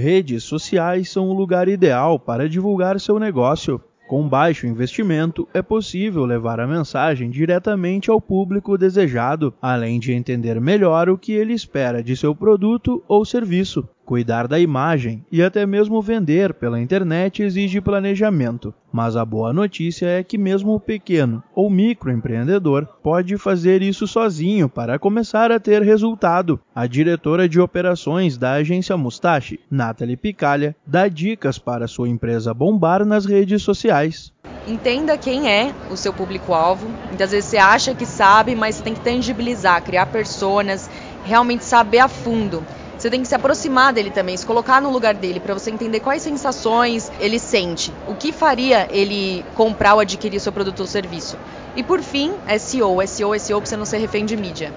Redes sociais são o lugar ideal para divulgar seu negócio. Com baixo investimento, é possível levar a mensagem diretamente ao público desejado, além de entender melhor o que ele espera de seu produto ou serviço. Cuidar da imagem e até mesmo vender pela internet exige planejamento. Mas a boa notícia é que mesmo o pequeno ou microempreendedor pode fazer isso sozinho para começar a ter resultado. A diretora de operações da agência Mustache, Nathalie Picalha, dá dicas para sua empresa bombar nas redes sociais. Entenda quem é o seu público-alvo. Muitas vezes você acha que sabe, mas você tem que tangibilizar, criar personas, realmente saber a fundo. Você tem que se aproximar dele também, se colocar no lugar dele para você entender quais sensações ele sente, o que faria ele comprar ou adquirir seu produto ou serviço. E por fim, SEO, SEO, SEO para você não ser refém de mídia.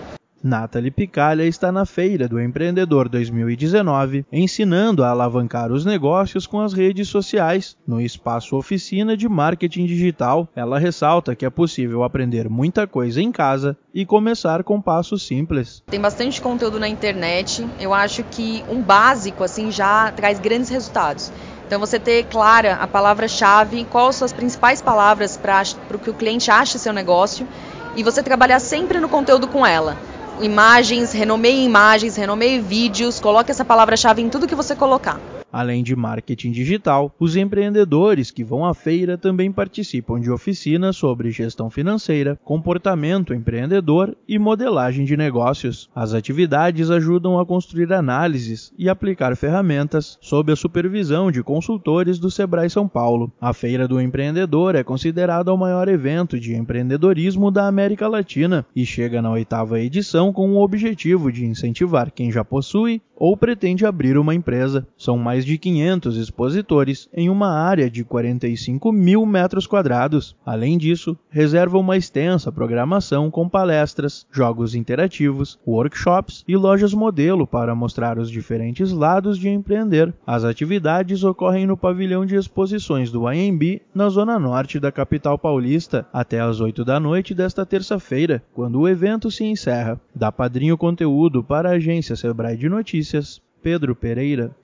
Nathalie Picalha está na Feira do Empreendedor 2019, ensinando a alavancar os negócios com as redes sociais. No espaço Oficina de Marketing Digital, ela ressalta que é possível aprender muita coisa em casa e começar com passos simples. Tem bastante conteúdo na internet. Eu acho que um básico assim já traz grandes resultados. Então você ter clara a palavra-chave, quais são as principais palavras para que o cliente ache seu negócio e você trabalhar sempre no conteúdo com ela imagens, renomeie imagens, renomeie vídeos, coloque essa palavra-chave em tudo que você colocar. Além de marketing digital, os empreendedores que vão à feira também participam de oficinas sobre gestão financeira, comportamento empreendedor e modelagem de negócios. As atividades ajudam a construir análises e aplicar ferramentas sob a supervisão de consultores do Sebrae São Paulo. A Feira do Empreendedor é considerada o maior evento de empreendedorismo da América Latina e chega na oitava edição com o objetivo de incentivar quem já possui ou pretende abrir uma empresa. São mais de 500 expositores em uma área de 45 mil metros quadrados. Além disso, reserva uma extensa programação com palestras, jogos interativos, workshops e lojas modelo para mostrar os diferentes lados de empreender. As atividades ocorrem no pavilhão de exposições do IMB, na zona norte da capital paulista, até às 8 da noite desta terça-feira, quando o evento se encerra. Da Padrinho Conteúdo para a agência Sebrae de Notícias, Pedro Pereira.